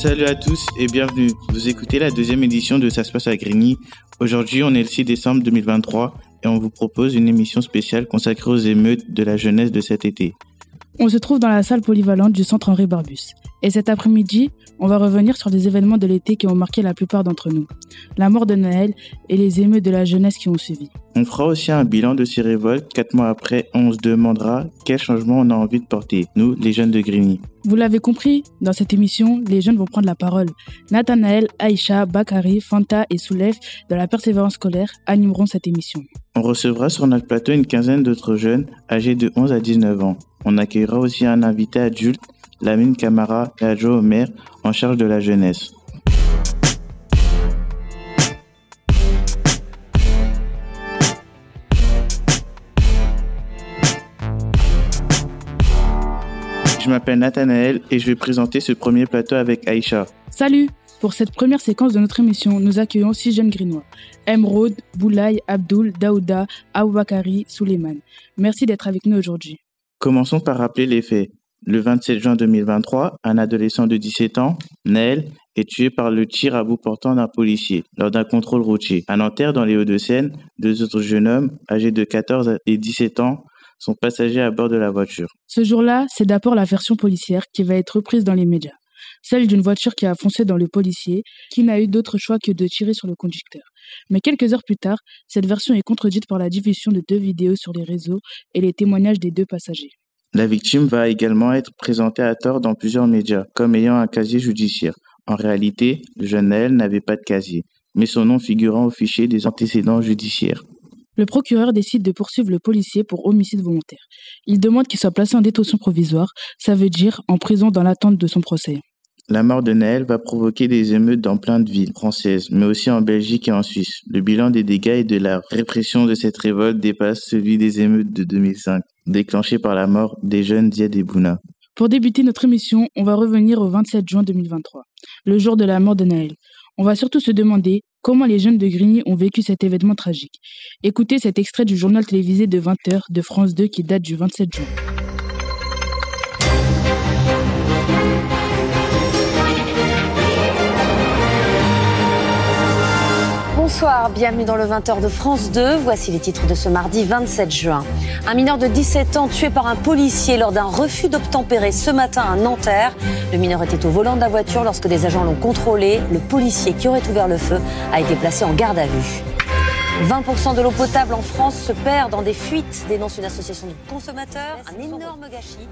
Salut à tous et bienvenue. Vous écoutez la deuxième édition de Ça se passe à Grigny. Aujourd'hui, on est le 6 décembre 2023 et on vous propose une émission spéciale consacrée aux émeutes de la jeunesse de cet été. On se trouve dans la salle polyvalente du centre Henri Barbus. Et cet après-midi, on va revenir sur les événements de l'été qui ont marqué la plupart d'entre nous. La mort de Noël et les émeutes de la jeunesse qui ont suivi. On fera aussi un bilan de ces révoltes. Quatre mois après, on se demandera quel changement on a envie de porter, nous, les jeunes de Grigny. Vous l'avez compris, dans cette émission, les jeunes vont prendre la parole. Nathanaël, Aïcha, Bakari, Fanta et Soulef de la Persévérance scolaire animeront cette émission. On recevra sur notre plateau une quinzaine d'autres jeunes âgés de 11 à 19 ans. On accueillera aussi un invité adulte, Lamine Camara et Adjo Omer, en charge de la jeunesse. Je m'appelle Nathanaël et je vais présenter ce premier plateau avec Aïcha. Salut Pour cette première séquence de notre émission, nous accueillons six jeunes grinois. Emeraude, Boulaye, Abdul, Daouda, Aoubakari, Suleiman. Merci d'être avec nous aujourd'hui. Commençons par rappeler les faits. Le 27 juin 2023, un adolescent de 17 ans, Naël, est tué par le tir à bout portant d'un policier lors d'un contrôle routier. À Nanterre, dans les Hauts-de-Seine, deux autres jeunes hommes, âgés de 14 et 17 ans, sont passagers à bord de la voiture. Ce jour-là, c'est d'abord la version policière qui va être reprise dans les médias. Celle d'une voiture qui a foncé dans le policier, qui n'a eu d'autre choix que de tirer sur le conducteur. Mais quelques heures plus tard, cette version est contredite par la diffusion de deux vidéos sur les réseaux et les témoignages des deux passagers. La victime va également être présentée à tort dans plusieurs médias, comme ayant un casier judiciaire. En réalité, le jeune Naël n'avait pas de casier, mais son nom figurant au fichier des antécédents judiciaires. Le procureur décide de poursuivre le policier pour homicide volontaire. Il demande qu'il soit placé en détention provisoire, ça veut dire en prison dans l'attente de son procès. La mort de Naël va provoquer des émeutes dans plein de villes françaises, mais aussi en Belgique et en Suisse. Le bilan des dégâts et de la répression de cette révolte dépasse celui des émeutes de 2005, déclenchées par la mort des jeunes Ziad et Bouna. Pour débuter notre émission, on va revenir au 27 juin 2023, le jour de la mort de Naël. On va surtout se demander comment les jeunes de Grigny ont vécu cet événement tragique. Écoutez cet extrait du journal télévisé de 20h de France 2 qui date du 27 juin. Bonsoir, bienvenue dans le 20h de France 2. Voici les titres de ce mardi 27 juin. Un mineur de 17 ans tué par un policier lors d'un refus d'obtempérer ce matin à Nanterre. Le mineur était au volant de la voiture lorsque des agents l'ont contrôlé. Le policier qui aurait ouvert le feu a été placé en garde à vue. 20% de l'eau potable en France se perd dans des fuites, dénonce une association de consommateurs. Un énorme gâchis.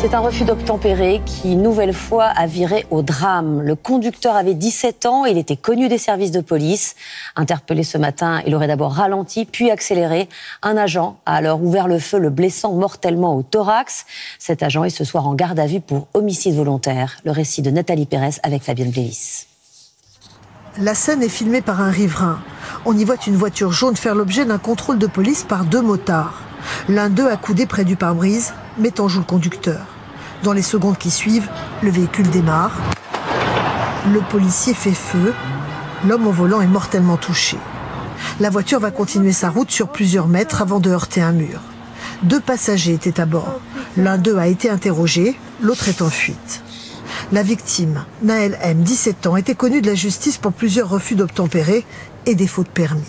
C'est un refus d'obtempérer qui, nouvelle fois, a viré au drame. Le conducteur avait 17 ans, il était connu des services de police. Interpellé ce matin, il aurait d'abord ralenti, puis accéléré. Un agent a alors ouvert le feu, le blessant mortellement au thorax. Cet agent est ce soir en garde à vue pour homicide volontaire. Le récit de Nathalie Pérez avec Fabienne Blévis. La scène est filmée par un riverain. On y voit une voiture jaune faire l'objet d'un contrôle de police par deux motards. L'un d'eux accoudé près du pare-brise, met en joue le conducteur. Dans les secondes qui suivent, le véhicule démarre. Le policier fait feu. L'homme au volant est mortellement touché. La voiture va continuer sa route sur plusieurs mètres avant de heurter un mur. Deux passagers étaient à bord. L'un d'eux a été interrogé, l'autre est en fuite. La victime, Naël M, 17 ans, était connue de la justice pour plusieurs refus d'obtempérer et défaut de permis.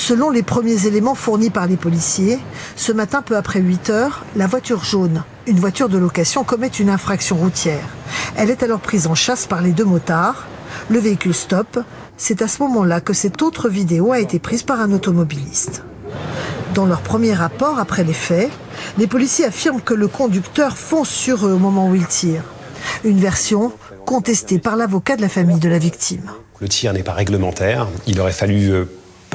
Selon les premiers éléments fournis par les policiers, ce matin, peu après 8 heures, la voiture jaune, une voiture de location, commet une infraction routière. Elle est alors prise en chasse par les deux motards. Le véhicule stoppe. C'est à ce moment-là que cette autre vidéo a été prise par un automobiliste. Dans leur premier rapport après les faits, les policiers affirment que le conducteur fonce sur eux au moment où il tire. Une version contestée par l'avocat de la famille de la victime. Le tir n'est pas réglementaire. Il aurait fallu, euh,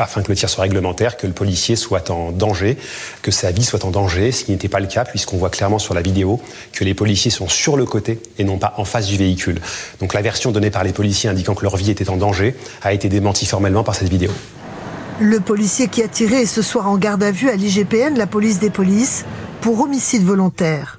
afin que le tir soit réglementaire, que le policier soit en danger, que sa vie soit en danger, ce qui n'était pas le cas, puisqu'on voit clairement sur la vidéo que les policiers sont sur le côté et non pas en face du véhicule. Donc la version donnée par les policiers indiquant que leur vie était en danger a été démentie formellement par cette vidéo. Le policier qui a tiré est ce soir en garde à vue à l'IGPN, la police des polices, pour homicide volontaire.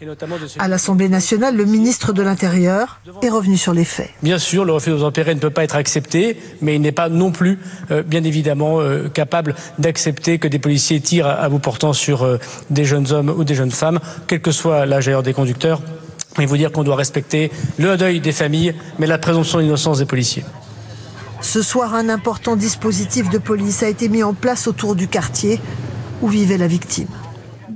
À l'Assemblée nationale, le ministre de l'Intérieur est revenu sur les faits. Bien sûr, le refus d'obtempérer ne peut pas être accepté, mais il n'est pas non plus, euh, bien évidemment, euh, capable d'accepter que des policiers tirent à bout portant sur euh, des jeunes hommes ou des jeunes femmes, quel que soit l'âge d'ailleurs des conducteurs. Il vous dire qu'on doit respecter le deuil des familles, mais la présomption d'innocence des policiers. Ce soir, un important dispositif de police a été mis en place autour du quartier où vivait la victime.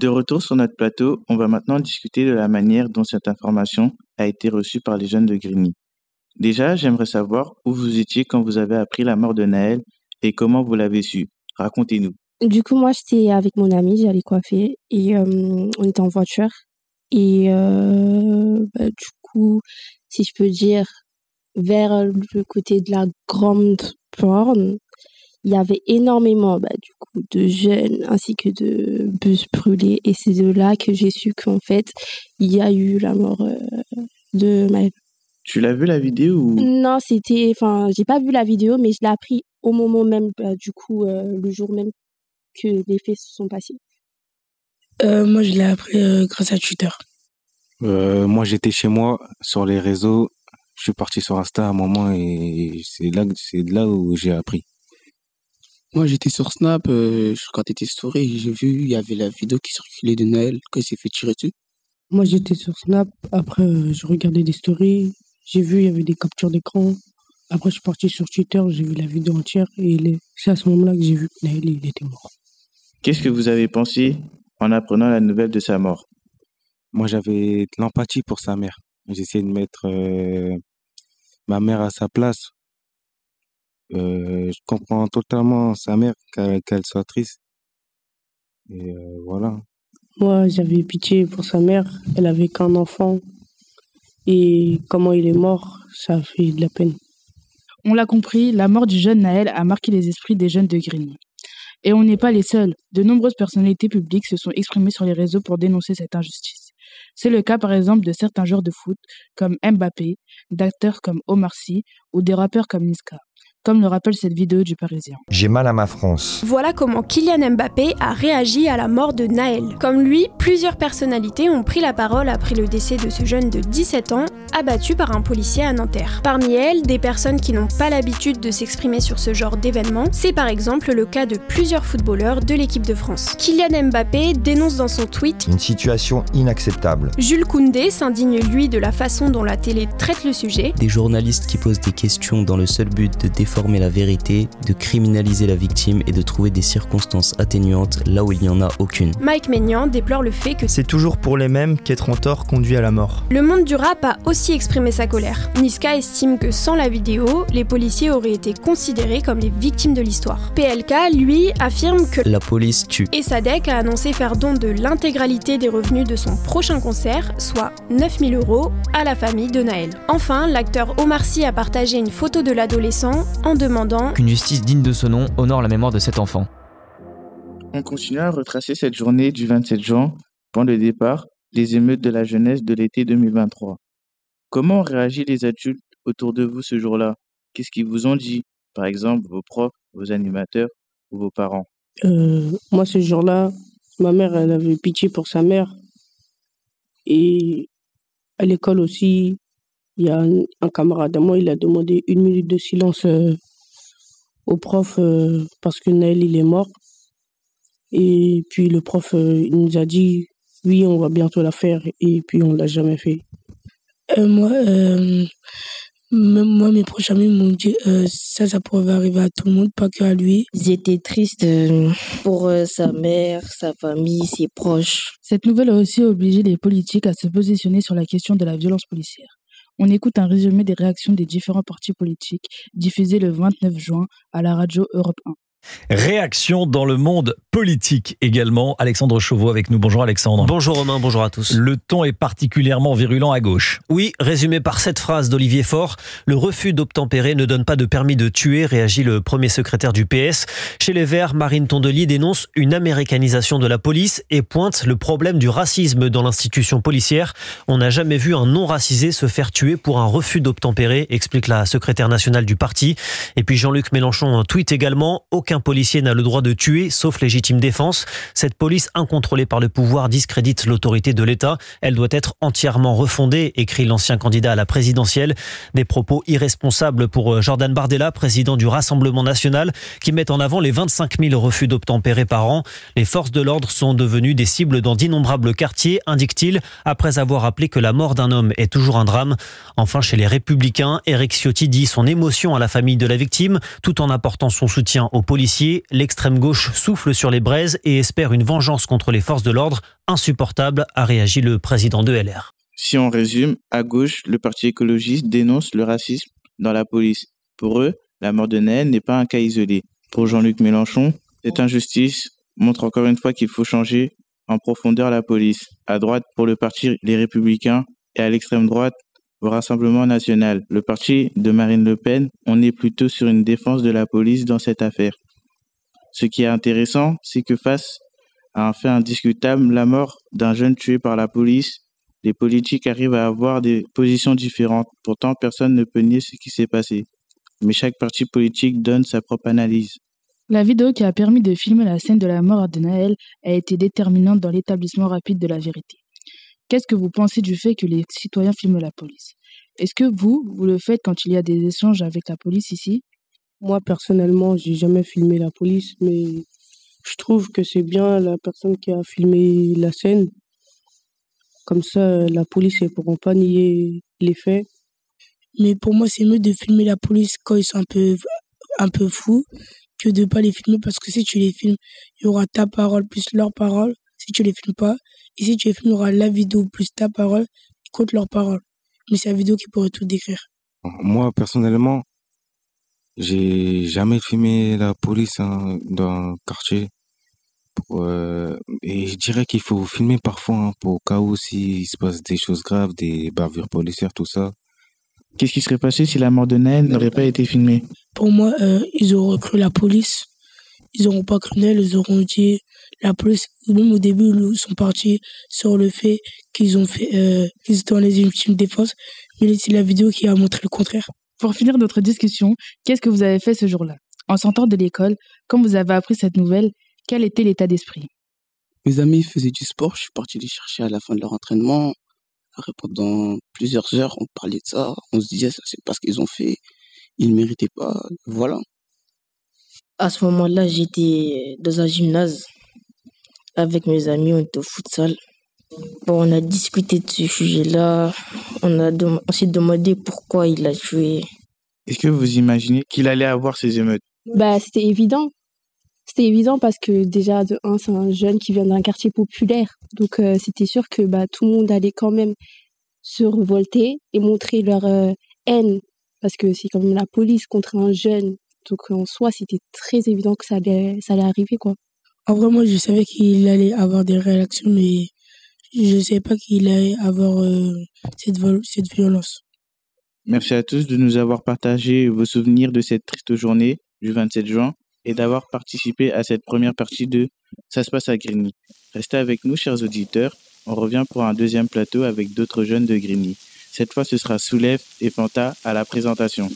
De retour sur notre plateau, on va maintenant discuter de la manière dont cette information a été reçue par les jeunes de Grigny. Déjà, j'aimerais savoir où vous étiez quand vous avez appris la mort de Naël et comment vous l'avez su. Racontez-nous. Du coup, moi, j'étais avec mon ami, j'allais coiffer et euh, on était en voiture. Et euh, bah, du coup, si je peux dire, vers le côté de la grande porne, il y avait énormément bah, du coup de jeunes ainsi que de bus brûlés et c'est de là que j'ai su qu'en fait il y a eu la mort euh, de Maëlle. Tu l'as vu la vidéo ou? Non, c'était enfin j'ai pas vu la vidéo mais je l'ai appris au moment même bah, du coup euh, le jour même que les faits se sont passés. Euh, moi je l'ai appris grâce à Twitter. moi j'étais chez moi sur les réseaux, je suis parti sur Insta à un moment et c'est là c'est là où j'ai appris. Moi, j'étais sur Snap, euh, quand t'étais story, j'ai vu, il y avait la vidéo qui circulait de Naël quand il s'est fait tirer dessus. Moi, j'étais sur Snap, après, euh, je regardais des stories, j'ai vu, il y avait des captures d'écran. Après, je suis parti sur Twitter, j'ai vu la vidéo entière et c'est à ce moment-là que j'ai vu que Naël, il était mort. Qu'est-ce que vous avez pensé en apprenant la nouvelle de sa mort? Moi, j'avais de l'empathie pour sa mère. J'essayais de mettre euh, ma mère à sa place euh, je comprends totalement sa mère qu'elle soit triste. Et euh, voilà. Moi, j'avais pitié pour sa mère. Elle avait qu'un enfant. Et comment il est mort, ça fait de la peine. On l'a compris, la mort du jeune Naël a marqué les esprits des jeunes de Grigny. Et on n'est pas les seuls. De nombreuses personnalités publiques se sont exprimées sur les réseaux pour dénoncer cette injustice. C'est le cas par exemple de certains joueurs de foot comme Mbappé, d'acteurs comme Omar Sy ou des rappeurs comme Niska comme le rappelle cette vidéo du Parisien. J'ai mal à ma France. Voilà comment Kylian Mbappé a réagi à la mort de Naël. Comme lui, plusieurs personnalités ont pris la parole après le décès de ce jeune de 17 ans, abattu par un policier à Nanterre. Parmi elles, des personnes qui n'ont pas l'habitude de s'exprimer sur ce genre d'événement, c'est par exemple le cas de plusieurs footballeurs de l'équipe de France. Kylian Mbappé dénonce dans son tweet Une situation inacceptable. Jules Koundé s'indigne lui de la façon dont la télé traite le sujet. Des journalistes qui posent des questions dans le seul but de défendre déformer la vérité, de criminaliser la victime et de trouver des circonstances atténuantes là où il n'y en a aucune. Mike Maignan déplore le fait que c'est toujours pour les mêmes qu'être en tort conduit à la mort. Le monde du rap a aussi exprimé sa colère. Niska estime que sans la vidéo, les policiers auraient été considérés comme les victimes de l'histoire. PLK, lui, affirme que la police tue. Et Sadek a annoncé faire don de l'intégralité des revenus de son prochain concert, soit 9000 euros, à la famille de Naël. Enfin, l'acteur Omar Sy a partagé une photo de l'adolescent en demandant qu'une justice digne de ce nom honore la mémoire de cet enfant. On continue à retracer cette journée du 27 juin, point de départ, des émeutes de la jeunesse de l'été 2023. Comment ont réagi les adultes autour de vous ce jour-là? Qu'est-ce qu'ils vous ont dit? Par exemple, vos profs, vos animateurs ou vos parents? Euh, Moi, ce jour-là, ma mère, elle avait pitié pour sa mère. Et à l'école aussi, il y a un, camarade à moi, il a demandé une minute de silence euh, au prof euh, parce que Naël, il est mort. Et puis le prof, euh, il nous a dit, oui, on va bientôt la faire. Et puis on l'a jamais fait. moi, même moi, mes proches amis m'ont dit ça, ça pourrait arriver à tout le monde, pas qu'à lui. J'étais triste pour sa mère, sa famille, ses proches. Cette nouvelle a aussi obligé les politiques à se positionner sur la question de la violence policière. On écoute un résumé des réactions des différents partis politiques diffusé le 29 juin à la radio Europe 1. Réaction dans le monde politique également. Alexandre Chauveau avec nous. Bonjour Alexandre. Bonjour Romain, bonjour à tous. Le ton est particulièrement virulent à gauche. Oui, résumé par cette phrase d'Olivier Faure. Le refus d'obtempérer ne donne pas de permis de tuer, réagit le premier secrétaire du PS. Chez les Verts, Marine Tondelier dénonce une américanisation de la police et pointe le problème du racisme dans l'institution policière. On n'a jamais vu un non-racisé se faire tuer pour un refus d'obtempérer, explique la secrétaire nationale du parti. Et puis Jean-Luc Mélenchon tweet également aucun policier n'a le droit de tuer, sauf légitime défense. Cette police incontrôlée par le pouvoir discrédite l'autorité de l'État. Elle doit être entièrement refondée, écrit l'ancien candidat à la présidentielle. Des propos irresponsables pour euh, Jordan Bardella, président du Rassemblement national, qui met en avant les 25 000 refus d'obtempérer par an. Les forces de l'ordre sont devenues des cibles dans d'innombrables quartiers, indique-t-il, après avoir rappelé que la mort d'un homme est toujours un drame. Enfin, chez les Républicains, Eric Ciotti dit son émotion à la famille de la victime, tout en apportant son soutien aux policiers. L'extrême gauche souffle sur les braises et espère une vengeance contre les forces de l'ordre. Insupportable, a réagi le président de LR. Si on résume, à gauche, le Parti écologiste dénonce le racisme dans la police. Pour eux, la mort de Naël n'est pas un cas isolé. Pour Jean-Luc Mélenchon, cette injustice montre encore une fois qu'il faut changer en profondeur la police. À droite, pour le parti Les Républicains, et à l'extrême droite, au Rassemblement national. Le parti de Marine Le Pen, on est plutôt sur une défense de la police dans cette affaire. Ce qui est intéressant, c'est que face à un fait indiscutable, la mort d'un jeune tué par la police, les politiques arrivent à avoir des positions différentes. Pourtant, personne ne peut nier ce qui s'est passé. Mais chaque parti politique donne sa propre analyse. La vidéo qui a permis de filmer la scène de la mort de Naël a été déterminante dans l'établissement rapide de la vérité. Qu'est-ce que vous pensez du fait que les citoyens filment la police? Est-ce que vous, vous le faites quand il y a des échanges avec la police ici? Moi, personnellement, j'ai jamais filmé la police, mais je trouve que c'est bien la personne qui a filmé la scène. Comme ça, la police ne pourront pas nier les faits. Mais pour moi, c'est mieux de filmer la police quand ils sont un peu, un peu fous que de ne pas les filmer parce que si tu les filmes, il y aura ta parole plus leur parole. Si tu les filmes pas, et si tu les filmes, il y aura la vidéo plus ta parole contre leur parole. Mais c'est la vidéo qui pourrait tout décrire. Moi, personnellement, j'ai jamais filmé la police hein, dans le quartier. Pour, euh, et je dirais qu'il faut filmer parfois hein, pour au cas où s'il se passe des choses graves, des bavures policières, tout ça. Qu'est-ce qui serait passé si la mort de Naël n'aurait pas été filmée? Pour moi, euh, ils auraient cru la police. Ils n'auront pas cru Naël, ils auront dit la police, même au début, ils sont partis sur le fait qu'ils ont fait, euh, qu'ils étaient dans les ultimes défense. Mais c'est la vidéo qui a montré le contraire. Pour finir notre discussion, qu'est-ce que vous avez fait ce jour-là? En sortant de l'école, quand vous avez appris cette nouvelle, quel était l'état d'esprit? Mes amis faisaient du sport, je suis parti les chercher à la fin de leur entraînement. Pendant plusieurs heures, on parlait de ça, on se disait ça c'est parce qu'ils ont fait, ils ne méritaient pas, voilà. À ce moment-là, j'étais dans un gymnase avec mes amis, on était au futsal. Bon, on a discuté de ce sujet-là. On, a on s'est demandé pourquoi il a tué. Est-ce que vous imaginez qu'il allait avoir ces émeutes? Bah, c'était évident. C'était évident parce que déjà, de un, c'est un jeune qui vient d'un quartier populaire. Donc, euh, c'était sûr que bah, tout le monde allait quand même se révolter et montrer leur euh, haine. Parce que c'est quand même la police contre un jeune. Donc, en soi, c'était très évident que ça allait, ça allait arriver, quoi. En vrai, moi, je savais qu'il allait avoir des réactions, mais je ne savais pas qu'il allait avoir euh, cette, violence. Merci à tous de nous avoir partagé vos souvenirs de cette triste journée du 27 juin et d'avoir participé à cette première partie de Ça se passe à Grigny. Restez avec nous, chers auditeurs. On revient pour un deuxième plateau avec d'autres jeunes de Grigny. Cette fois, ce sera Soulève et Fanta à la présentation.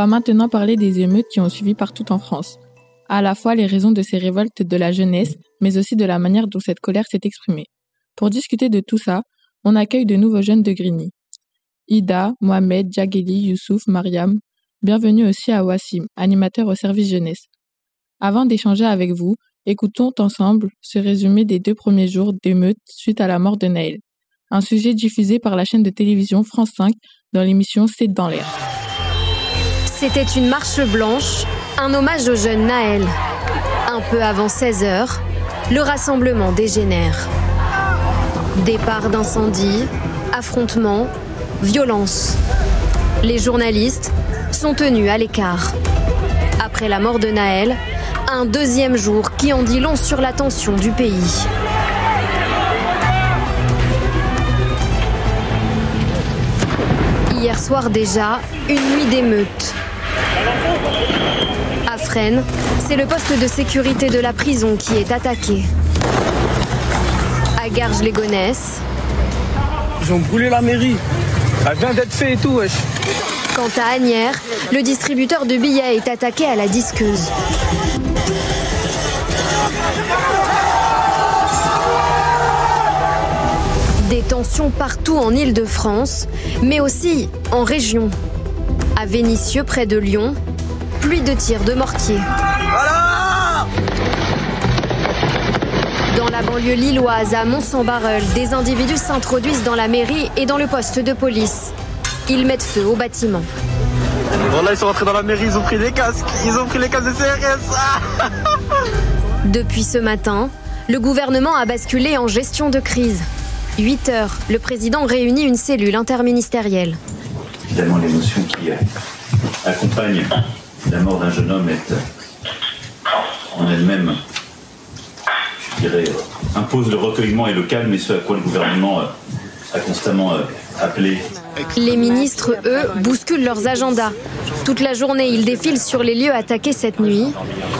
Va maintenant parler des émeutes qui ont suivi partout en France. À la fois les raisons de ces révoltes de la jeunesse, mais aussi de la manière dont cette colère s'est exprimée. Pour discuter de tout ça, on accueille de nouveaux jeunes de Grigny. Ida, Mohamed, Djageli, Youssouf, Mariam. Bienvenue aussi à Wassim, animateur au service jeunesse. Avant d'échanger avec vous, écoutons ensemble ce résumé des deux premiers jours d'émeute suite à la mort de Naël. Un sujet diffusé par la chaîne de télévision France 5 dans l'émission C'est dans l'air. C'était une marche blanche, un hommage au jeune Naël. Un peu avant 16 heures, le rassemblement dégénère. Départ d'incendie, affrontements, violence. Les journalistes sont tenus à l'écart. Après la mort de Naël, un deuxième jour qui en dit long sur la tension du pays. Hier soir déjà, une nuit d'émeute. C'est le poste de sécurité de la prison qui est attaqué. À Garges-les-Gonesse. Ils ont brûlé la mairie. Elle vient d'être fait et tout, wesh. Quant à Agnières, le distributeur de billets est attaqué à la disqueuse. Des tensions partout en Île-de-France, mais aussi en région. À Vénissieux, près de Lyon, pluie de tirs de mortier. Dans la banlieue lilloise, à Mont-Saint-Barreul, des individus s'introduisent dans la mairie et dans le poste de police. Ils mettent feu au bâtiment. Voilà, ils sont rentrés dans la mairie, ils ont pris des casques. Ils ont pris les casques de CRS. Depuis ce matin, le gouvernement a basculé en gestion de crise. 8 heures, le président réunit une cellule interministérielle. Évidemment, l'émotion qui accompagne la mort d'un jeune homme est en elle-même, je dirais, impose le recueillement et le calme, et ce à quoi le gouvernement a constamment appelé. Les ministres, eux, bousculent leurs agendas. Toute la journée, ils défilent sur les lieux attaqués cette nuit.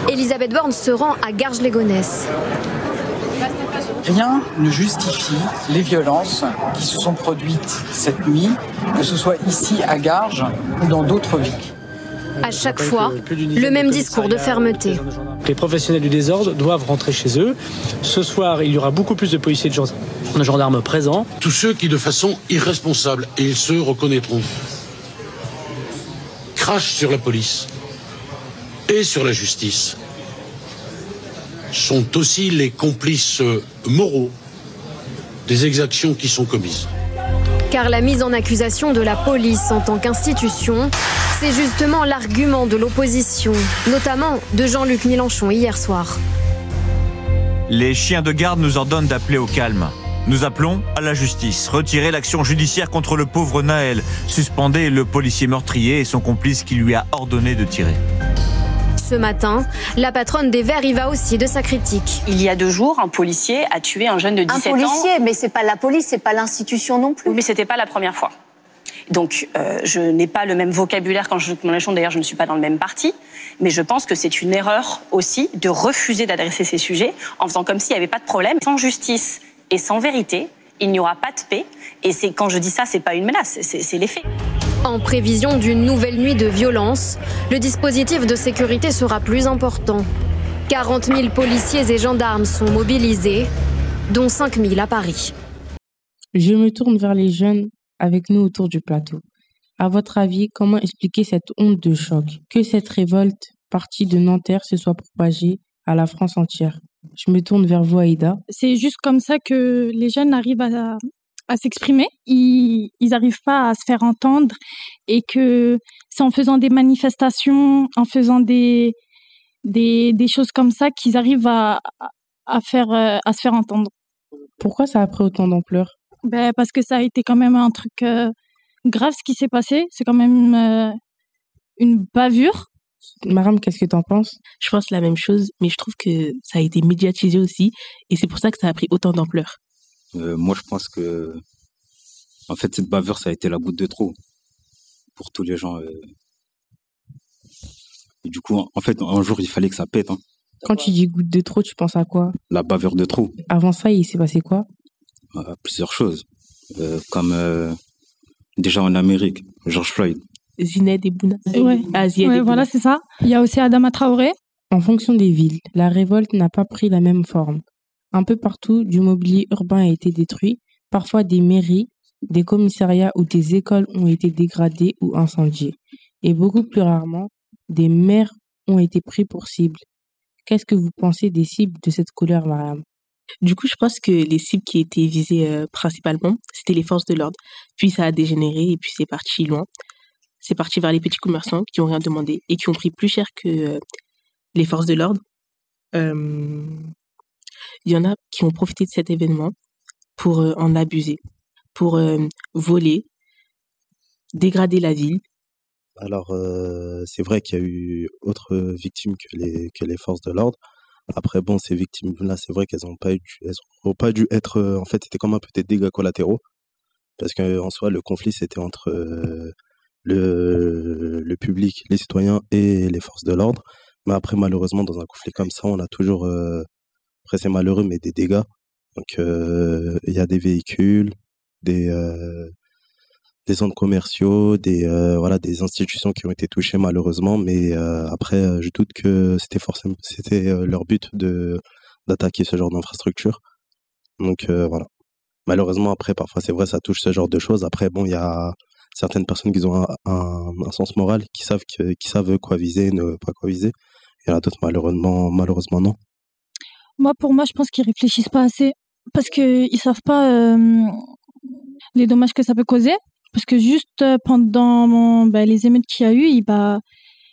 Elisabeth Borne se rend à Garges-les-Gonesse. Rien ne justifie les violences qui se sont produites cette nuit, que ce soit ici à Garges ou dans d'autres villes. À chaque fois, le même discours de fermeté. Les professionnels du désordre doivent rentrer chez eux. Ce soir, il y aura beaucoup plus de policiers et de gendarmes présents. Tous ceux qui, de façon irresponsable, et ils se reconnaîtront, crachent sur la police et sur la justice, sont aussi les complices moraux des exactions qui sont commises. Car la mise en accusation de la police en tant qu'institution, c'est justement l'argument de l'opposition, notamment de Jean-Luc Mélenchon hier soir. Les chiens de garde nous ordonnent d'appeler au calme. Nous appelons à la justice. Retirer l'action judiciaire contre le pauvre Naël. Suspendez le policier meurtrier et son complice qui lui a ordonné de tirer. Ce matin, la patronne des Verts y va aussi de sa critique. Il y a deux jours, un policier a tué un jeune de 17 ans. Un policier, mais c'est pas la police, c'est pas l'institution non plus. Oui, mais c'était pas la première fois. Donc, euh, je n'ai pas le même vocabulaire quand je Mélenchon. D'ailleurs, je ne suis pas dans le même parti. Mais je pense que c'est une erreur aussi de refuser d'adresser ces sujets en faisant comme s'il n'y avait pas de problème. Sans justice et sans vérité, il n'y aura pas de paix. Et c'est quand je dis ça, c'est pas une menace, c'est les faits. En prévision d'une nouvelle nuit de violence, le dispositif de sécurité sera plus important. 40 000 policiers et gendarmes sont mobilisés, dont 5 000 à Paris. Je me tourne vers les jeunes avec nous autour du plateau. À votre avis, comment expliquer cette onde de choc? Que cette révolte partie de Nanterre se soit propagée à la France entière? Je me tourne vers vous, Aïda. C'est juste comme ça que les jeunes arrivent à, à s'exprimer. Ils n'arrivent pas à se faire entendre et que c'est en faisant des manifestations, en faisant des, des, des choses comme ça qu'ils arrivent à, à, faire, à se faire entendre. Pourquoi ça a pris autant d'ampleur? Ben, Parce que ça a été quand même un truc euh, grave ce qui s'est passé. C'est quand même euh, une bavure. Maram, qu'est-ce que tu en penses? Je pense la même chose, mais je trouve que ça a été médiatisé aussi, et c'est pour ça que ça a pris autant d'ampleur. Euh, moi, je pense que, en fait, cette bavure, ça a été la goutte de trop pour tous les gens. Euh. Et du coup, en fait, un jour, il fallait que ça pète. Hein. Quand tu dis goutte de trop, tu penses à quoi? La bavure de trop. Avant ça, il s'est passé quoi? Euh, Plusieurs choses. comme déjà en Amérique, George Floyd. Zined et Bouna. Ouais. Ah, Ouais, et voilà, c'est ça. Il y a aussi Adama Traoré. En fonction des villes, la révolte n'a pas pris la même forme. Un peu partout, du mobilier urbain a été détruit, parfois des mairies, des commissariats ou des écoles ont été dégradées ou incendiées. Et beaucoup plus rarement, des maires ont été pris pour cible. Qu'est-ce que vous pensez des cibles de cette couleur, Mariam? Du coup, je pense que les cibles qui étaient visées euh, principalement, c'était les forces de l'ordre. Puis ça a dégénéré et puis c'est parti loin. C'est parti vers les petits commerçants qui ont rien demandé et qui ont pris plus cher que euh, les forces de l'ordre. Il y en a qui ont profité de cet événement pour euh, en abuser, pour voler, dégrader la ville. Alors, c'est vrai qu'il y a eu autres victimes que les, que les forces de l'ordre. Après, bon, ces victimes-là, c'est vrai qu'elles n'ont pas, elles ont pas dû être. euh, En fait, c'était comme un peu des dégâts collatéraux. Parce qu'en soi, le conflit, c'était entre euh, le, le public, les citoyens et les forces de l'ordre. Mais après, malheureusement, dans un conflit comme ça, on a toujours. euh, après, c'est malheureux, mais des dégâts. Donc, il y a des véhicules, des. Des centres commerciaux, des euh, voilà, des institutions qui ont été touchées malheureusement, mais euh, après euh, je doute que c'était forcément c'était leur but de d'attaquer ce genre d'infrastructure. Donc voilà. Malheureusement après parfois c'est vrai ça touche ce genre de choses. Après bon il y a certaines personnes qui ont un, sens moral, qui savent qui savent quoi viser, ne pas quoi viser. Il y en a d'autres malheureusement malheureusement non. Moi, pour moi, je pense qu'ils réfléchissent pas assez parce qu'ils savent pas les dommages que ça peut causer. Parce que juste euh, pendant bah, les émeutes qu'il y a eu, il bah,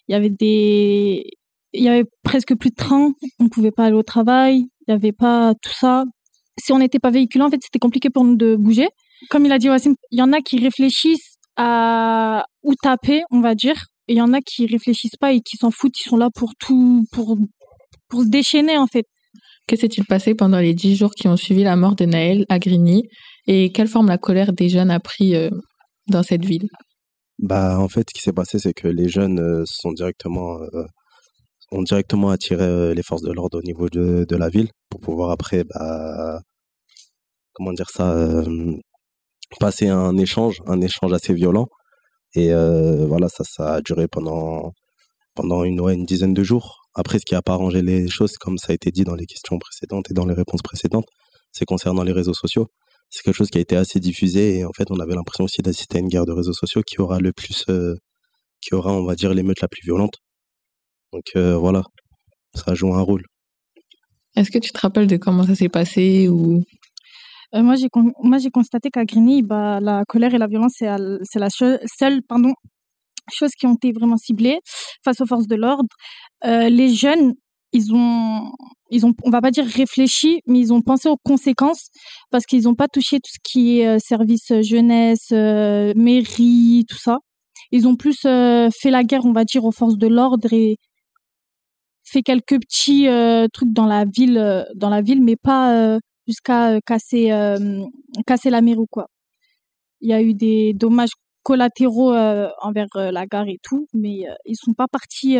il y avait des, il y avait presque plus de trains. On pouvait pas aller au travail. Il y avait pas tout ça. Si on n'était pas véhiculé, en fait, c'était compliqué pour nous de bouger. Comme il a dit Wassim, il y en a qui réfléchissent à où taper, on va dire. Et il y en a qui réfléchissent pas et qui s'en foutent. Ils sont là pour tout, pour, pour se déchaîner, en fait. Que s'est-il passé pendant les dix jours qui ont suivi la mort de Naël à Grigny et quelle forme la colère des jeunes a pris euh, dans cette ville? Bah en fait ce qui s'est passé c'est que les jeunes euh, sont directement euh, ont directement attiré euh, les forces de l'ordre au niveau de, de la ville pour pouvoir après bah comment dire ça passer un échange un échange assez violent. Et voilà ça ça a duré pendant pendant une une dizaine de jours. Après ce qui a pas arrangé les choses comme ça a été dit dans les questions précédentes et dans les réponses précédentes c'est concernant les réseaux sociaux c'est quelque chose qui a été assez diffusé et en fait on avait l'impression aussi d'assister à une guerre de réseaux sociaux qui aura le plus euh, qui aura on va dire l'émeute la plus violente. Donc euh, voilà. Ça joue un rôle. Est-ce que tu te rappelles de comment ça s'est passé ou? Euh, moi, j'ai con- moi, j'ai constaté qu'à Grigny, bah, la colère et la violence, c'est à- c'est la seule pardon, chose qui ont été vraiment ciblées face aux forces de l'ordre. Euh, les jeunes, ils ont, ils ont, on va pas dire réfléchi, mais ils ont pensé aux conséquences parce qu'ils n'ont pas touché tout ce qui est euh, service euh, jeunesse, euh, mairie, tout ça. Ils ont plus euh, fait la guerre, on va dire, aux forces de l'ordre et fait quelques petits trucs dans la ville, dans la ville, mais pas jusqu'à casser, casser la mairie ou quoi. Il y a eu des dommages collatéraux envers la gare et tout, mais ils sont pas partis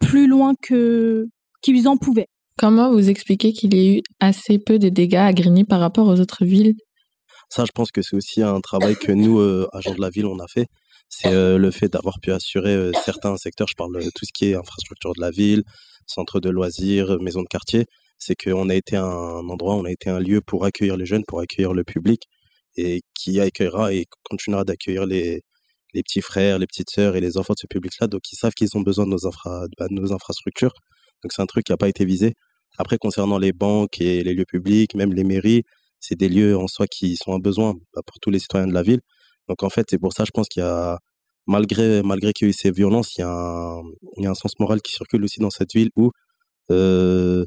plus loin que qu'ils en pouvaient. Comment vous expliquez qu'il y ait eu assez peu de dégâts à Grigny par rapport aux autres villes? Ça je pense que c'est aussi un travail que nous euh, agents de la ville on a fait. C'est euh, le fait d'avoir pu assurer euh, certains secteurs je parle de tout ce qui est infrastructure de la ville centre de loisirs maison de quartier. C'est qu'on a été un endroit on a été un lieu pour accueillir les jeunes pour accueillir le public et qui accueillera et continuera d'accueillir les les petits frères, les petites sœurs et les enfants de ce public-là, donc ils savent qu'ils ont besoin de nos, infra, bah, de nos infrastructures. Donc c'est un truc qui n'a pas été visé. Après, concernant les banques et les lieux publics, même les mairies, c'est des lieux en soi qui sont un besoin bah, pour tous les citoyens de la ville. Donc en fait, c'est pour ça, je pense qu'il y a, malgré, malgré qu'il y ait eu ces violences, il y, a un, sens moral qui circule aussi dans cette ville où euh,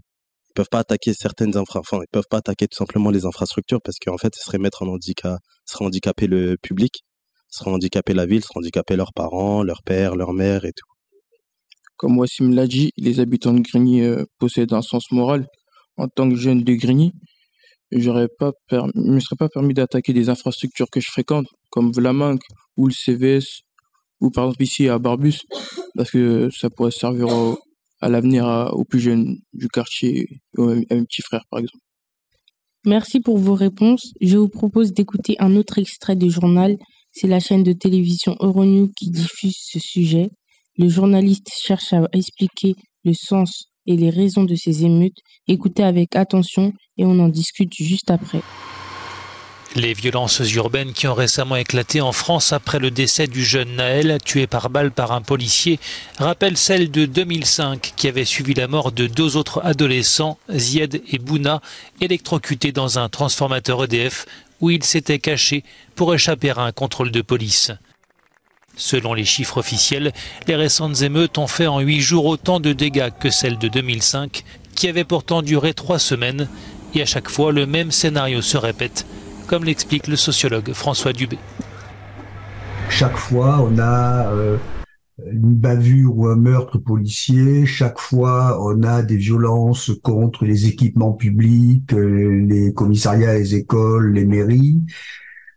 ils peuvent pas attaquer certaines infra, enfin, ils peuvent pas attaquer tout simplement les infrastructures parce qu'en fait, ce serait mettre en handicap, ce serait handicaper le public, ce serait handicaper la ville, ce serait handicaper leurs parents, leurs pères, leurs mères et tout. Comme Wassim l'a dit, les habitants de Grigny euh, possèdent un sens moral. En tant que jeune de Grigny, j'aurais pas il me serait pas permis d'attaquer des infrastructures que je fréquente, comme Vlaminck ou le CVS, ou par exemple ici à Barbus, parce que ça pourrait servir à l'avenir aux plus jeunes du quartier, à mes petits frères par exemple. Merci pour vos réponses. Je vous propose d'écouter un autre extrait du journal C'est la chaîne de télévision Euronews qui diffuse ce sujet. Le journaliste cherche à expliquer le sens et les raisons de ces émeutes. Écoutez avec attention et on en discute juste après. Les violences urbaines qui ont récemment éclaté en France après le décès du jeune Naël, tué par balle par un policier, rappellent celles de 2005 qui avait suivi la mort de deux autres adolescents, Zied et Bouna, électrocutés dans un transformateur EDF où ils s'étaient cachés pour échapper à un contrôle de police. Selon les chiffres officiels, les récentes émeutes ont fait en huit jours autant de dégâts que celles de 2005, qui avaient pourtant duré trois semaines, et à chaque fois le même scénario se répète comme l'explique le sociologue François Dubé. Chaque fois, on a euh, une bavure ou un meurtre policier. Chaque fois, on a des violences contre les équipements publics, euh, les commissariats, les écoles, les mairies.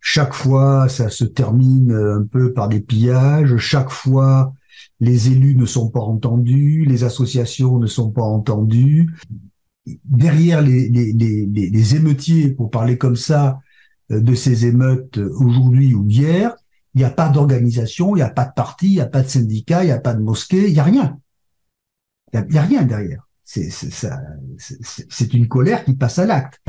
Chaque fois, ça se termine un peu par des pillages. Chaque fois, les élus ne sont pas entendus, les associations ne sont pas entendues. Derrière les, les, les, les émeutiers, pour parler comme ça, euh, de ces émeutes aujourd'hui ou hier, il n'y a pas d'organisation, il n'y a pas de parti, il n'y a pas de syndicat, il n'y a pas de mosquée, il n'y a rien. Il n'y a, rien derrière. C'est une colère qui passe à l'acte.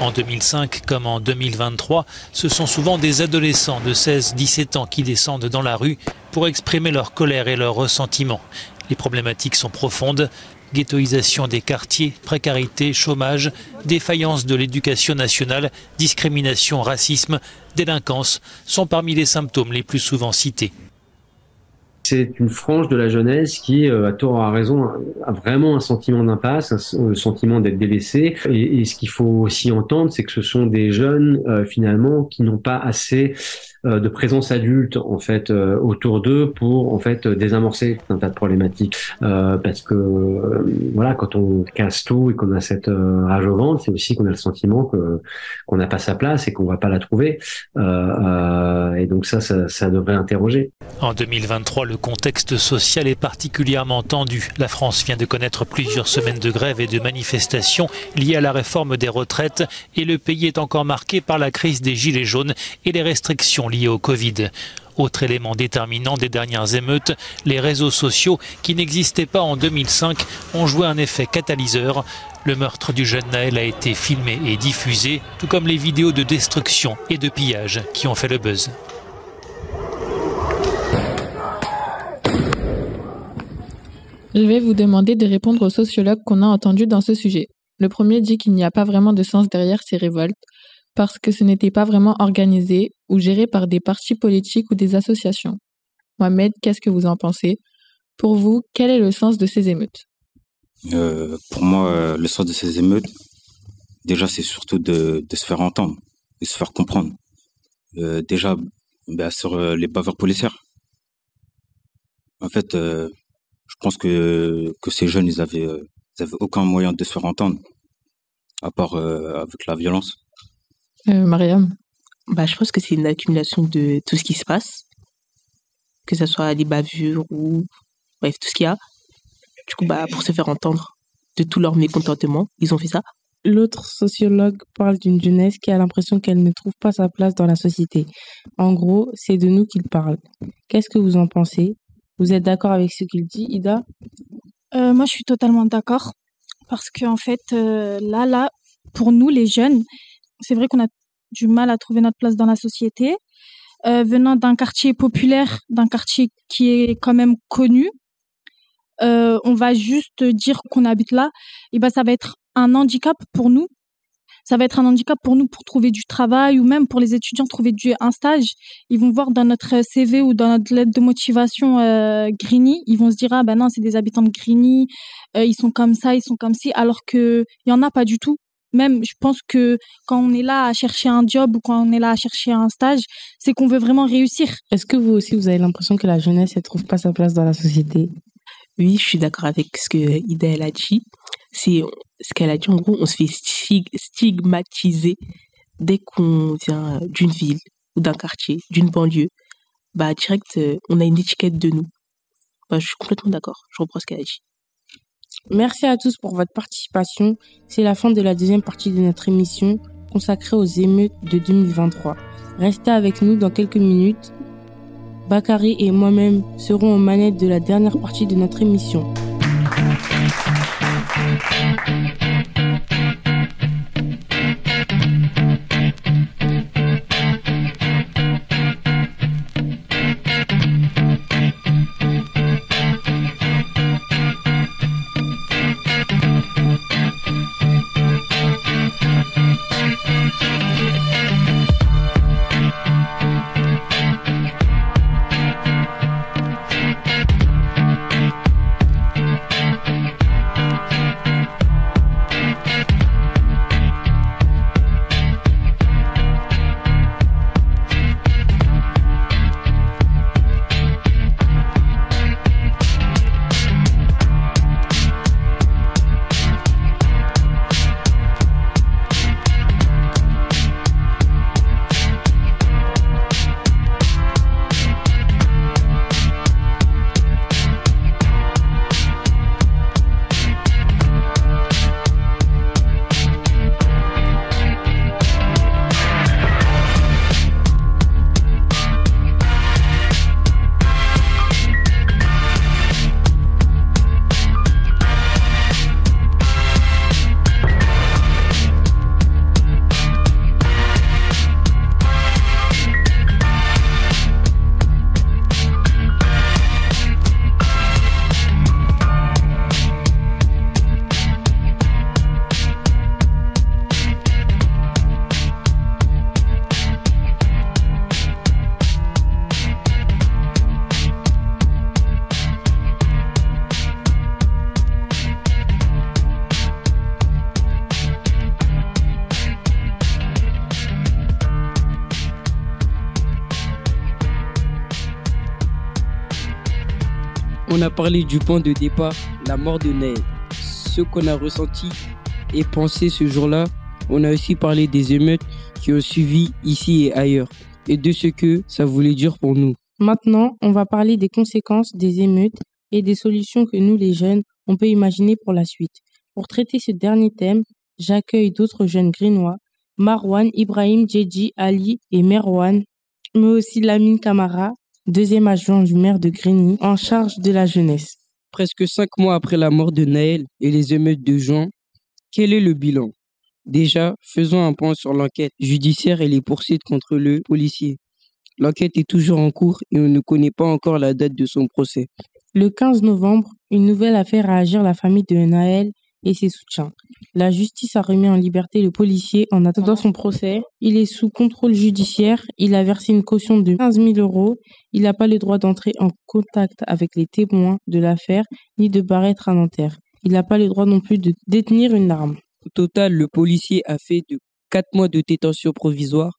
En 2005 comme en 2023, ce sont souvent des adolescents de 16-17 ans qui descendent dans la rue pour exprimer leur colère et leur ressentiment. Les problématiques sont profondes ghettoisation des quartiers, précarité, chômage, défaillance de l'éducation nationale, discrimination, racisme, délinquance sont parmi les symptômes les plus souvent cités c'est une frange de la jeunesse qui, euh, à tort ou à raison, a vraiment un sentiment d'impasse, un sentiment d'être délaissé. Et, ce qu'il faut aussi entendre, c'est que ce sont des jeunes euh, finalement qui n'ont pas assez euh, de présence adulte en fait autour d'eux pour en fait désamorcer un tas de problématiques. parce que voilà, quand on casse tout et qu'on a cette rage au ventre, c'est aussi qu'on a le sentiment que qu'on n'a pas sa place et qu'on va pas la trouver. et donc ça, ça, ça devrait interroger. En 2023, le contexte social est particulièrement tendu. La France vient de connaître plusieurs semaines de grève et de manifestations liées à la réforme des retraites et le pays est encore marqué par la crise des gilets jaunes et les restrictions liées au Covid. Autre élément déterminant des dernières émeutes, les réseaux sociaux qui n'existaient pas en 2005 ont joué un effet catalyseur. Le meurtre du jeune Naël a été filmé et diffusé, tout comme les vidéos de destruction et de pillage qui ont fait le buzz. Je vais vous demander de répondre aux sociologues qu'on a entendus dans ce sujet. Le premier dit qu'il n'y a pas vraiment de sens derrière ces révoltes, parce que ce n'était pas vraiment organisé ou géré par des partis politiques ou des associations. Mohamed, qu'est-ce que vous en pensez? Pour vous, quel est le sens de ces émeutes? Euh, Pour moi, euh, le sens de ces émeutes, déjà, c'est surtout de, se faire entendre, de se faire comprendre. Euh, déjà, ben, sur les baveurs policières. En fait, je pense que, que ces jeunes, ils avaient, euh, ils avaient aucun moyen de se faire entendre, à part euh, avec la violence. Euh, Mariam bah, Je pense que c'est une accumulation de tout ce qui se passe, que ce soit des bavures ou bref, tout ce qu'il y a. Du coup, bah, pour se faire entendre de tout leur mécontentement, ils ont fait ça. L'autre sociologue parle d'une jeunesse qui a l'impression qu'elle ne trouve pas sa place dans la société. En gros, c'est de nous qu'il parle. Qu'est-ce que vous en pensez? Vous êtes d'accord avec ce qu'il dit, Ida? Euh, Moi, je suis totalement d'accord. Parce qu'en en fait, euh, là, là, pour nous, les jeunes, c'est vrai qu'on a du mal à trouver notre place dans la société. Euh, venant d'un quartier populaire, d'un quartier qui est quand même connu, on va juste dire qu'on habite là, et ben ça va être un handicap pour nous ça va être un handicap pour nous pour trouver du travail ou même pour les étudiants trouver du, un stage. Ils vont voir dans notre CV ou dans notre lettre de motivation euh, Grigny, ils vont se dire ah ben non c'est des habitants de Grigny, euh, ils sont comme ça, ils sont comme ci, alors que il y en a pas du tout. Même, je pense que quand on est là à chercher un job ou quand on est là à chercher un stage, c'est qu'on veut vraiment réussir. Est-ce que vous aussi, vous avez l'impression que la jeunesse ne trouve pas sa place dans la société? Oui, je suis d'accord avec ce que Ida a dit c'est ce qu'elle a dit en gros, on se fait stigmatiser dès qu'on vient d'une ville ou d'un quartier, d'une banlieue. Bah direct, euh, on a une étiquette de nous. Bah, je suis complètement d'accord. Je reprends ce qu'elle a dit. Merci à tous pour votre participation. C'est la fin de la deuxième partie de notre émission consacrée aux émeutes de 2023. Restez avec nous dans quelques minutes. Bakary et moi-même serons aux manettes de la dernière partie de notre émission. On a parlé du point de départ, la mort de Naël. Ce qu'on a ressenti et pensé ce jour-là, on a aussi parlé des émeutes qui ont suivi ici et ailleurs et de ce que ça voulait dire pour nous. Maintenant, on va parler des conséquences des émeutes et des solutions que nous, les jeunes, on peut imaginer pour la suite. Pour traiter ce dernier thème, j'accueille d'autres jeunes grinois, Marwan, Ibrahim, Djedji, Ali et Merwan, mais aussi Lamine Kamara, deuxième adjoint du maire de Grigny, en charge de la jeunesse. Presque cinq mois après la mort de Naël et les émeutes de juin, quel est le bilan? Déjà, faisons un point sur l'enquête judiciaire et les poursuites contre le policier. L'enquête est toujours en cours et on ne connaît pas encore la date de son procès. Le 15 novembre, une nouvelle affaire à agir la famille de Naël et ses soutiens. La justice a remis en liberté le policier en attendant son procès. Il est sous contrôle judiciaire. Il a versé une caution de 15 000 euros. Il n'a pas le droit d'entrer en contact avec les témoins de l'affaire ni de paraître à Nanterre. Il n'a pas le droit non plus de détenir une arme. Au total, le policier a fait de 4 mois de détention provisoire.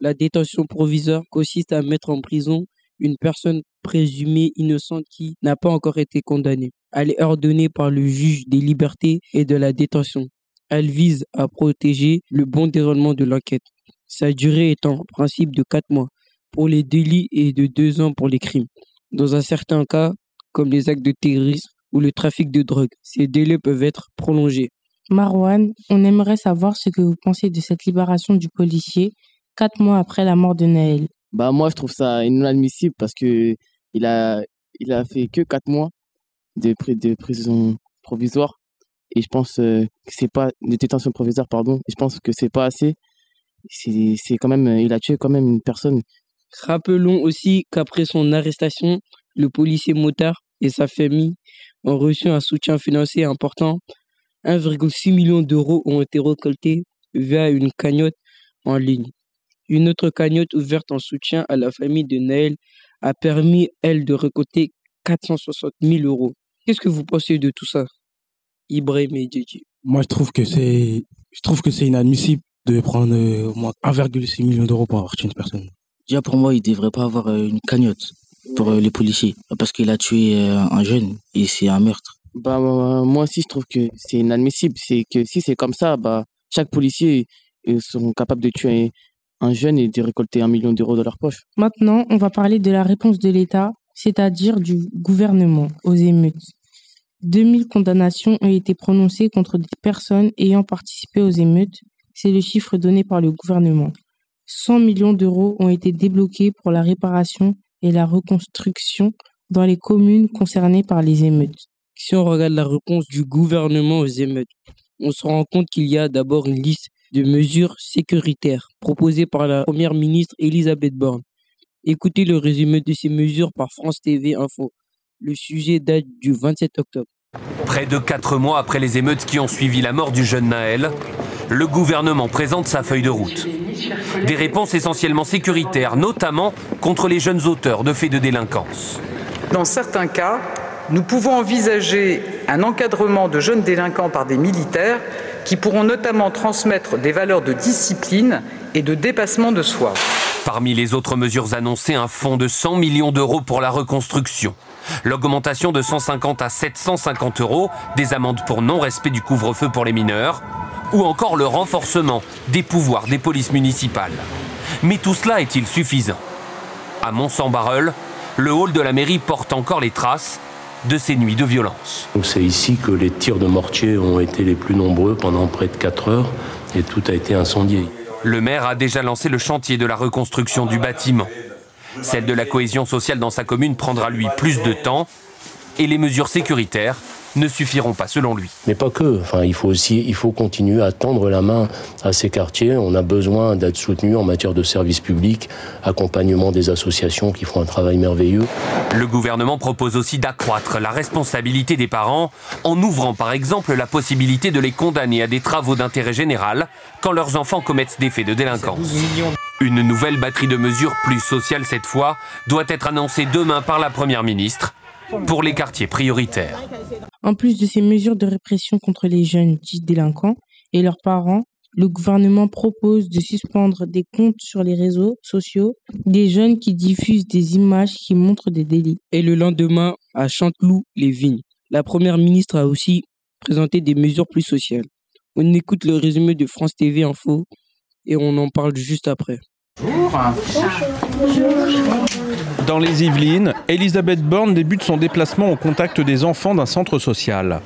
La détention provisoire consiste à mettre en prison une personne présumée innocente qui n'a pas encore été condamnée. Elle est ordonnée par le juge des libertés et de la détention. Elle vise à protéger le bon déroulement de l'enquête. Sa durée est en principe de 4 mois pour les délits et de 2 ans pour les crimes. Dans un certain cas, comme les actes de terrorisme ou le trafic de drogue, ces délais peuvent être prolongés. Marwan, on aimerait savoir ce que vous pensez de cette libération du policier quatre mois après la mort de Naël. Bah moi je trouve ça inadmissible parce que il a il a fait que quatre mois de, de prison provisoire et je pense euh, que c'est pas détention provisoire pardon je pense que c'est pas assez c'est quand même il a tué quand même une personne Rappelons aussi qu'après son arrestation, le policier motard et sa famille ont reçu un soutien financier important. 1,6 million d'euros ont été récoltés via une cagnotte en ligne. Une autre cagnotte ouverte en soutien à la famille de Naël a permis, elle, de récolter 460 000 euros. Qu'est-ce que vous pensez de tout ça Ibrahim et Djedji. Moi, je trouve que c'est, je trouve que c'est inadmissible de prendre euh, au moins 1,6 million d'euros pour avoir tué une personne. Déjà, pour moi, il devrait pas avoir euh, une cagnotte pour euh, les policiers. Parce qu'il a tué un jeune et c'est un meurtre. bah moi aussi je trouve que c'est inadmissible c'est que si c'est comme ça bah chaque policier ils sont capables de tuer un jeune et de récolter un million d'euros de leur poche Maintenant, on va parler de la réponse de l'État, c'est-à-dire du gouvernement aux émeutes. 2000 condamnations ont été prononcées contre des personnes ayant participé aux émeutes. C'est le chiffre donné par le gouvernement. 100 millions d'euros ont été débloqués pour la réparation et la reconstruction dans les communes concernées par les émeutes. Si on regarde la réponse du gouvernement aux émeutes, on se rend compte qu'il y a d'abord une liste de mesures sécuritaires proposées par la première ministre Elisabeth Borne. Écoutez le résumé de ces mesures par France TV Info. Le sujet date du 27 octobre. Près de quatre mois après les émeutes qui ont suivi la mort du jeune Naël, le gouvernement présente sa feuille de route. Des réponses essentiellement sécuritaires, notamment contre les jeunes auteurs de faits de délinquance. Dans certains cas, nous pouvons envisager un encadrement de jeunes délinquants par des militaires qui pourront notamment transmettre des valeurs de discipline et de dépassement de soi. Parmi les autres mesures annoncées, un fonds de 100 millions d'euros pour la reconstruction. L'augmentation de 150 à 750 euros des amendes pour non-respect du couvre-feu pour les mineurs, ou encore le renforcement des pouvoirs des polices municipales. Mais tout cela est-il suffisant? À Mont-Saint-Barreul, le hall de la mairie porte encore les traces de ces nuits de violence. C'est ici que les tirs de mortier ont été les plus nombreux pendant près de 4 heures et tout a été incendié. Le maire a déjà lancé le chantier de la reconstruction du bâtiment. Celle de la cohésion sociale dans sa commune prendra lui plus de temps et les mesures sécuritaires ne suffiront pas selon lui. Mais pas que. Enfin, il faut aussi, il faut continuer à tendre la main à ces quartiers. On a besoin d'être soutenu en matière de services publics, accompagnement des associations qui font un travail merveilleux. Le gouvernement propose aussi d'accroître la responsabilité des parents en ouvrant par exemple la possibilité de les condamner à des travaux d'intérêt général quand leurs enfants commettent des faits de délinquance. Une nouvelle batterie de mesures plus sociales cette fois doit être annoncée demain par la Première ministre pour les quartiers prioritaires. En plus de ces mesures de répression contre les jeunes dits délinquants et leurs parents, le gouvernement propose de suspendre des comptes sur les réseaux sociaux des jeunes qui diffusent des images qui montrent des délits. Et le lendemain, à Chanteloup-les-Vignes, la première ministre a aussi présenté des mesures plus sociales. On écoute le résumé de France TV Info et on en parle juste après. Dans les Yvelines, Elisabeth Borne débute son déplacement au contact des enfants d'un centre social.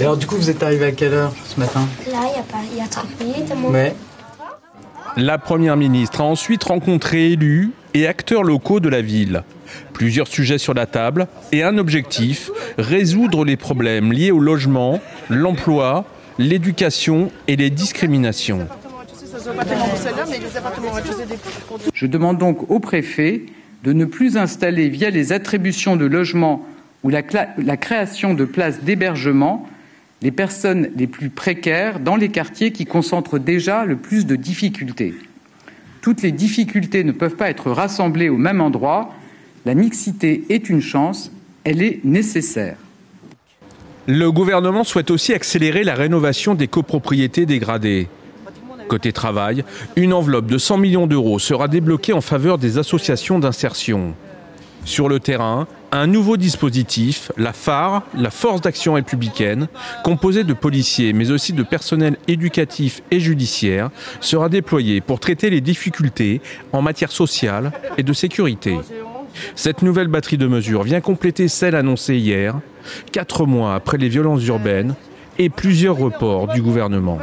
Et alors du coup, vous êtes arrivé à quelle heure ce matin? Là, il y, a pas- il y a 30 minutes. Moi. Mais La Première ministre a ensuite rencontré élus et acteurs locaux de la ville. Plusieurs sujets sur la table et un objectif, résoudre les problèmes liés au logement, l'emploi, l'éducation et les discriminations. Je demande donc au préfet de ne plus installer via les attributions de logements ou la, création de places d'hébergement les personnes les plus précaires dans les quartiers qui concentrent déjà le plus de difficultés. Toutes les difficultés ne peuvent pas être rassemblées au même endroit. La mixité est une chance, elle est nécessaire. Le gouvernement souhaite aussi accélérer la rénovation des copropriétés dégradées. Côté travail, une enveloppe de 100 millions d'euros sera débloquée en faveur des associations d'insertion. Sur le terrain, un nouveau dispositif, la phare, la Force d'action républicaine, composée de policiers mais aussi de personnel éducatif et judiciaire, sera déployé pour traiter les difficultés en matière sociale et de sécurité. Cette nouvelle batterie de mesures vient compléter celle annoncée hier, quatre mois après les violences urbaines et plusieurs reports du gouvernement.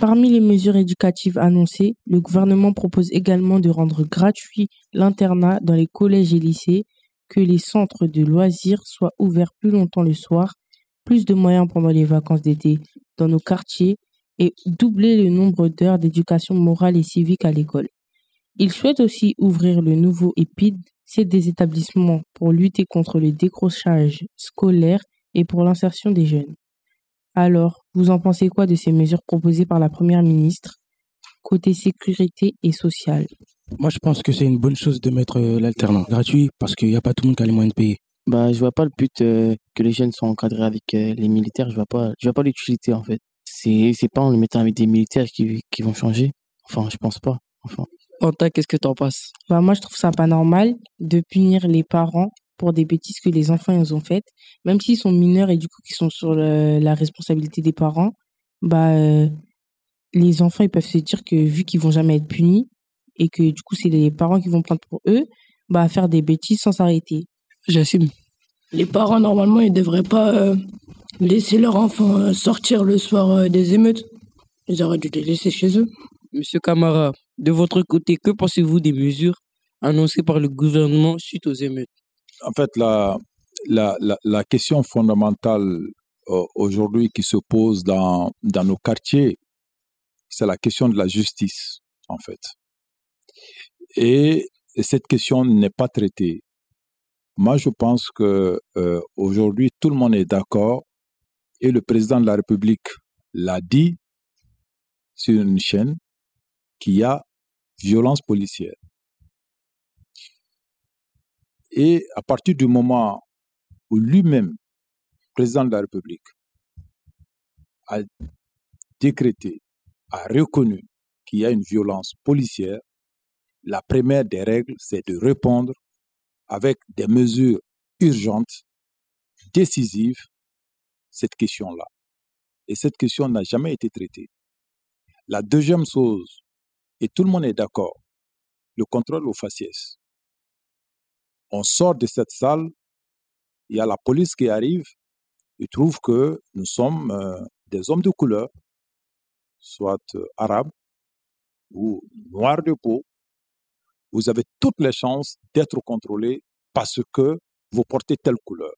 Parmi les mesures éducatives annoncées, le gouvernement propose également de rendre gratuit l'internat dans les collèges et lycées, que les centres de loisirs soient ouverts plus longtemps le soir, plus de moyens pendant les vacances d'été dans nos quartiers et doubler le nombre d'heures d'éducation morale et civique à l'école. Il souhaite aussi ouvrir le nouveau EPID, c'est des établissements pour lutter contre le décrochage scolaire et pour l'insertion des jeunes. Alors, vous en pensez quoi de ces mesures proposées par la Première ministre côté sécurité et sociale? Moi, je pense que c'est une bonne chose de mettre euh, l'alternant gratuit parce qu'il n'y a pas tout le monde qui a les moyens de payer. Bah, je vois pas le but euh, que les jeunes soient encadrés avec euh, les militaires. Je vois pas, je vois pas l'utilité en fait. C'est, c'est pas en le mettant avec des militaires qui, qui vont changer. Enfin, je pense pas. Enfin. Quentin, qu'est-ce que t'en penses? Bah, Moi, je trouve ça pas normal de punir les parents pour des bêtises que les enfants ils ont faites, même s'ils sont mineurs et du coup qui sont sur le- la responsabilité des parents. Bah, euh, les enfants ils peuvent se dire que vu qu'ils vont jamais être punis et que du coup c'est les parents qui vont prendre pour eux, bah faire des bêtises sans s'arrêter. J'assume. Les parents normalement ils devraient pas euh, laisser leurs enfants euh, sortir le soir euh, des émeutes. Ils auraient dû les laisser chez eux. Monsieur Camara, De votre côté, que pensez-vous des mesures annoncées par le gouvernement suite aux émeutes? En fait, la, question fondamentale euh, aujourd'hui qui se pose dans, nos quartiers, c'est la question de la justice, en fait. Et, et cette question n'est pas traitée. Moi, je pense que euh, aujourd'hui, tout le monde est d'accord et le président de la République l'a dit sur une chaîne qu'il y a violence policière. Et à partir du moment où lui-même, président de la République, a décrété, a reconnu qu'il y a une violence policière, la première des règles, c'est de répondre avec des mesures urgentes, décisives, cette question-là. Et cette question n'a jamais été traitée. La deuxième chose, et tout le monde est d'accord, le contrôle aux faciès. On sort de cette salle, il y a la police qui arrive, il trouve que nous sommes euh, des hommes de couleur, soit euh, arabes ou noirs de peau. Vous avez toutes les chances d'être contrôlés parce que vous portez telle couleur.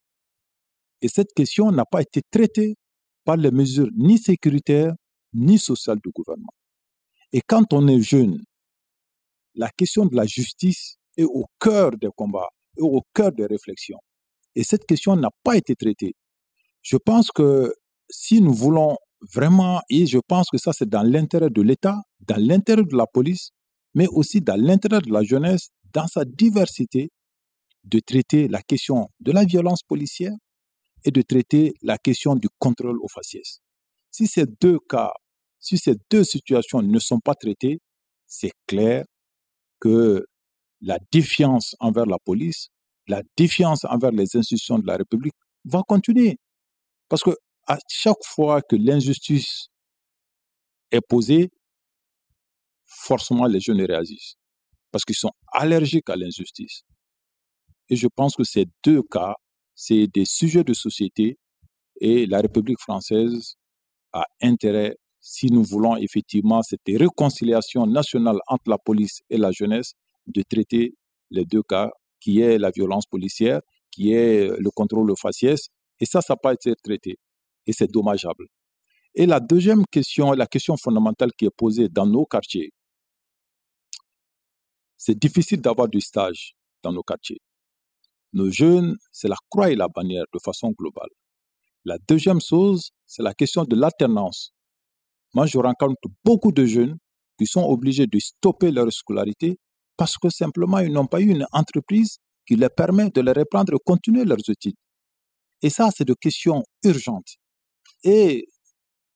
Et cette question n'a pas été traitée par les mesures ni sécuritaires ni sociales du gouvernement. Et quand on est jeune, la question de la justice est au cœur des combats, au cœur des réflexions. Et cette question n'a pas été traitée. Je pense que si nous voulons vraiment, et je pense que ça c'est dans l'intérêt de l'État, dans l'intérêt de la police, mais aussi dans l'intérêt de la jeunesse, dans sa diversité, de traiter la question de la violence policière et de traiter la question du contrôle aux faciès. Si ces deux cas, si ces deux situations ne sont pas traitées, c'est clair que la défiance envers la police, la défiance envers les institutions de la République va continuer. Parce que à chaque fois que l'injustice est posée, forcément les jeunes réagissent. Parce qu'ils sont allergiques à l'injustice. Et je pense que ces deux cas, c'est des sujets de société et la République française a intérêt, si nous voulons effectivement cette réconciliation nationale entre la police et la jeunesse, de traiter les deux cas, qui est la violence policière, qui est le contrôle faciès. Et ça, ça n'a pas été traité. Et c'est dommageable. Et la deuxième question, la question fondamentale qui est posée dans nos quartiers, c'est difficile d'avoir du stage dans nos quartiers. Nos jeunes, c'est la croix et la bannière de façon globale. La deuxième chose, c'est la question de l'alternance. Moi, je rencontre beaucoup de jeunes qui sont obligés de stopper leur scolarité parce que simplement, ils n'ont pas eu une entreprise qui leur permet de les reprendre et continuer leurs études. Et ça, c'est de questions urgentes. Et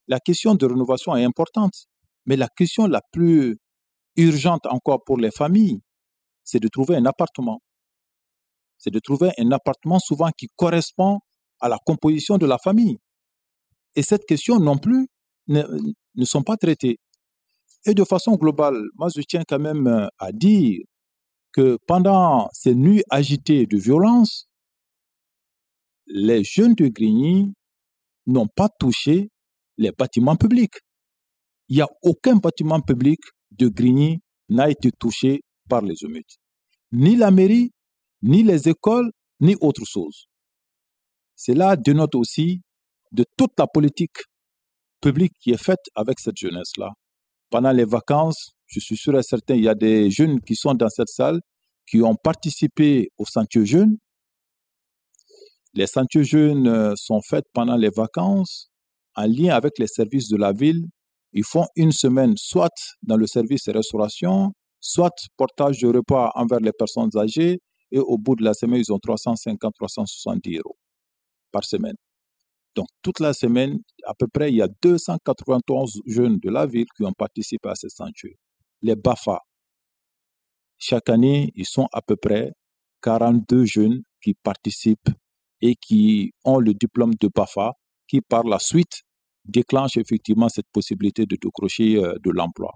la question de rénovation est importante. Mais la question la plus urgente encore pour les familles, c'est de trouver un appartement c'est de trouver un appartement souvent qui correspond à la composition de la famille. Et cette question non plus ne, ne sont pas traitées. Et de façon globale, moi je tiens quand même euh, à dire que pendant ces nuits agitées de violence, les jeunes de Grigny n'ont pas touché les bâtiments publics. Il n'y a aucun bâtiment public de Grigny n'a été touché par les émeutes. Ni la mairie, ni les écoles, ni autre chose. Cela dénote aussi de toute la politique publique qui est faite avec cette jeunesse-là. Pendant les vacances, je suis sûr et certain, il y a des jeunes qui sont dans cette salle qui ont participé aux Sentiers Jeunes. Les Sentiers Jeunes euh, sont faits pendant les vacances en lien avec les services de la ville. Ils font une semaine soit dans le service de restauration, soit portage de repas envers les personnes âgées, et au bout de la semaine, ils ont 350, 370 euros par semaine. Donc, toute la semaine, à peu près, il y a 291 jeunes de la ville qui ont participé à ce sanctuaire. Les BAFA, chaque année, ils sont à peu près 42 jeunes qui participent et qui ont le diplôme de BAFA, qui par la suite déclenchent effectivement cette possibilité de décrocher euh, de l'emploi.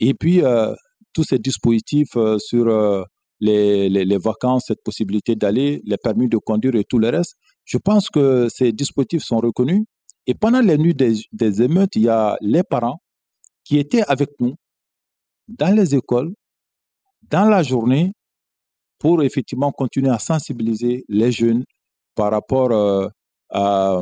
Et puis, euh, tous ces dispositifs euh, sur les, les, vacances, cette possibilité d'aller, les permis de conduire et tout le reste. Je pense que ces dispositifs sont reconnus. Et pendant les nuits des, des émeutes, il y a les parents qui étaient avec nous dans les écoles, dans la journée, pour effectivement continuer à sensibiliser les jeunes par rapport euh, à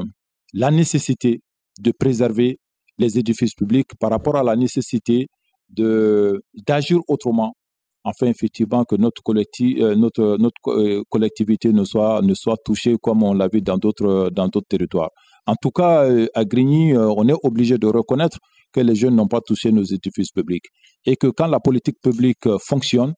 la nécessité de préserver les édifices publics, par rapport à la nécessité d'agir autrement, afin effectivement que notre, euh, euh, collectivité ne soit, touchée comme on l'a vu dans d'autres, dans d'autres territoires. En tout cas, euh, à Grigny, on est obligé de reconnaître que les jeunes n'ont pas touché nos édifices publics et que quand la politique publique fonctionne,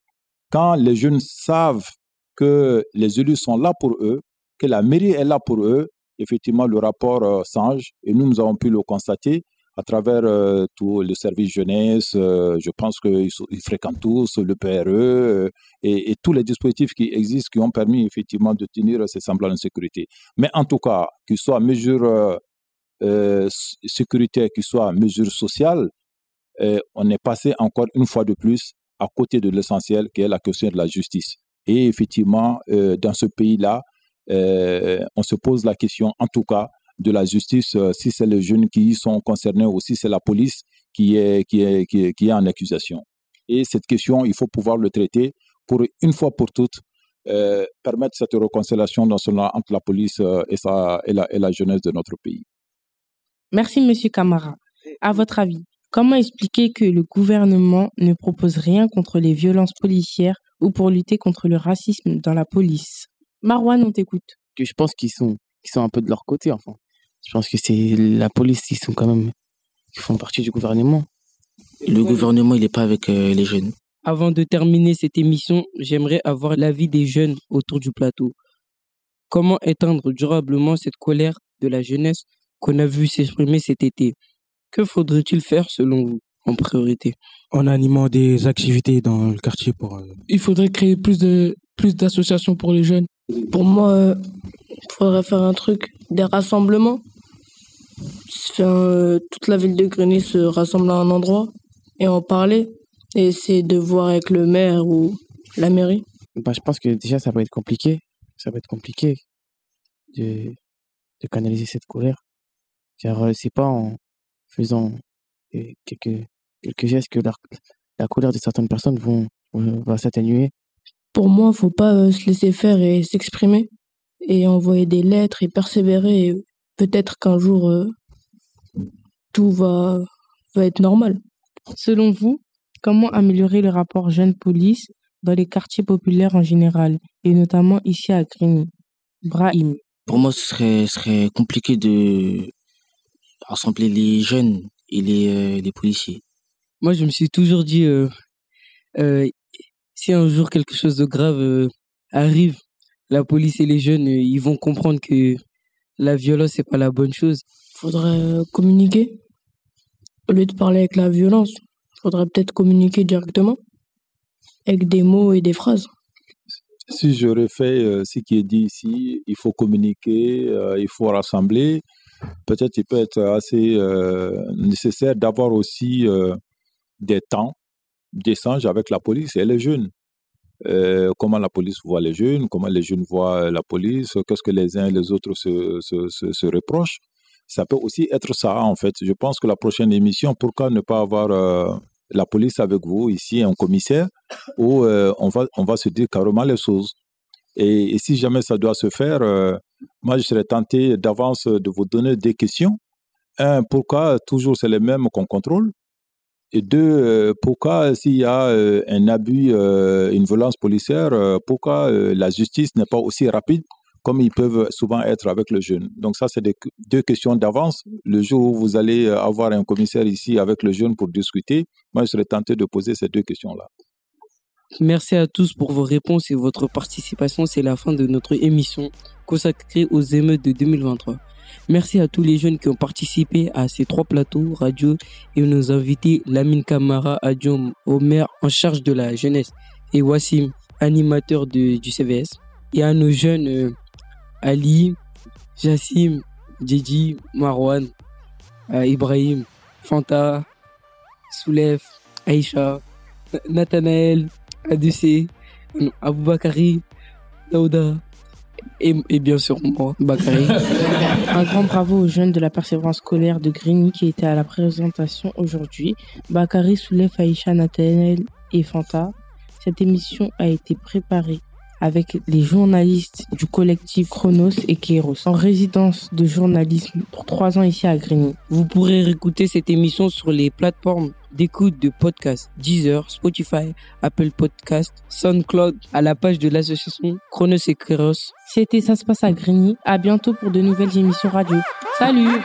quand les jeunes savent que les élus sont là pour eux, que la mairie est là pour eux, effectivement, le rapport change et nous, nous avons pu le constater à travers euh, tout le service jeunesse. Euh, je pense qu'ils ils fréquentent tous le PRE euh, et, et, tous les dispositifs qui existent qui ont permis effectivement de tenir ces semblants de sécurité. Mais en tout cas, qu'ils soient mesures euh, sécuritaires, qu'ils soient mesures sociales, on est passé encore une fois de plus à côté de l'essentiel qui est la question de la justice. Et effectivement, dans ce pays-là, on se pose la question, en tout cas, de la justice, euh, si c'est les jeunes qui y sont concernés ou si c'est la police qui est, qui, est, qui, est, qui est en accusation. Et cette question, il faut pouvoir le traiter pour une fois pour toutes euh, permettre cette réconciliation entre la police euh, et, sa, et, la, et la jeunesse de notre pays. Merci, Monsieur Camara. À votre avis, comment expliquer que le gouvernement ne propose rien contre les violences policières ou pour lutter contre le racisme dans la police? Marwan, on t'écoute. Que je pense qu'ils sont, qu'ils sont un peu de leur côté, enfin. Je pense que c'est la police qui sont quand même qui font partie du gouvernement. Le gouvernement, il n'est pas avec euh, les jeunes. Avant de terminer cette émission, j'aimerais avoir l'avis des jeunes autour du plateau. Comment éteindre durablement cette colère de la jeunesse qu'on a vu s'exprimer cet été? Que faudrait-il faire selon vous en priorité? En animant des activités dans le quartier pour. Euh, il faudrait créer plus de plus d'associations pour les jeunes. Pour moi, il euh, faudrait faire un truc, des rassemblements euh, toute la ville de Grigny se rassemble à un endroit et en parler et essayer de voir avec le maire ou la mairie bah, Je pense que déjà ça va être compliqué. Ça va être compliqué de, de canaliser cette colère. Car euh, c'est pas en faisant quelques, quelques gestes que la, la colère de certaines personnes vont, va s'atténuer. Pour moi, faut pas euh, se laisser faire et s'exprimer et envoyer des lettres et persévérer. Et peut-être qu'un jour, tout va, va être normal. Selon vous, comment améliorer le rapport jeune-police dans les quartiers populaires en général, et notamment ici à Grigny? Brahim. Pour moi, ce serait, serait compliqué de rassembler les jeunes et les, euh, les policiers. Moi, je me suis toujours dit, euh, euh, si un jour quelque chose de grave euh, arrive, la police et les jeunes, euh, ils vont comprendre que la violence, c'est pas la bonne chose. Faudrait communiquer au lieu de parler avec la violence, il faudrait peut-être communiquer directement avec des mots et des phrases. Si je refais euh, ce qui est dit ici, il faut communiquer, euh, il faut rassembler. Peut-être il peut être assez euh, nécessaire d'avoir aussi des temps d'échange avec la police et les jeunes. Comment la police voit les jeunes, comment les jeunes voient la police, qu'est-ce que les uns et les autres se, se, reprochent ça peut aussi être ça, en fait. Je pense que la prochaine émission, pourquoi ne pas avoir euh, la police avec vous ici, un commissaire, où euh, on, va, on va se dire carrément les choses. Et, si jamais ça doit se faire, euh, moi, je serais tenté d'avance de vous donner des questions. Un, pourquoi toujours c'est les mêmes qu'on contrôle? Et deux, pourquoi s'il y a un abus, une violence policière, pourquoi la justice n'est pas aussi rapide comme ils peuvent souvent être avec le jeune? Donc ça, c'est deux questions d'avance. Le jour où vous allez avoir un commissaire ici avec le jeune pour discuter, moi, je serais tenté de poser ces deux questions-là. Merci à tous pour vos réponses et votre participation. C'est la fin de notre émission consacrée aux émeutes de 2023. Merci à tous les jeunes qui ont participé à ces trois plateaux radio et nos invités Lamine Kamara, Adjom Omer en charge de la jeunesse et Wassim, animateur de, du CVS. Et à nos jeunes euh, Ali, Jassim, Didi, Marwan, euh, Ibrahim, Fanta, Soulef, Aïcha, Nathanaël, Adusé, Aboubakari, Daouda Et, et bien sûr moi, Bakary. Un grand bravo aux jeunes de la persévérance scolaire de Grigny qui étaient à la présentation aujourd'hui. Bakary, Soulef, Aïcha, Nathanaël et Fanta. Cette émission a été préparée avec les journalistes du collectif Chronos et Kéros en résidence de journalisme pour trois ans ici à Grigny. Vous pourrez réécouter cette émission sur les plateformes d'écoute de podcasts Deezer, Spotify, Apple Podcast, SoundCloud à la page de l'association Chronos et Kéros. C'était Ça se passe à Grigny. À bientôt pour de nouvelles émissions radio. Salut!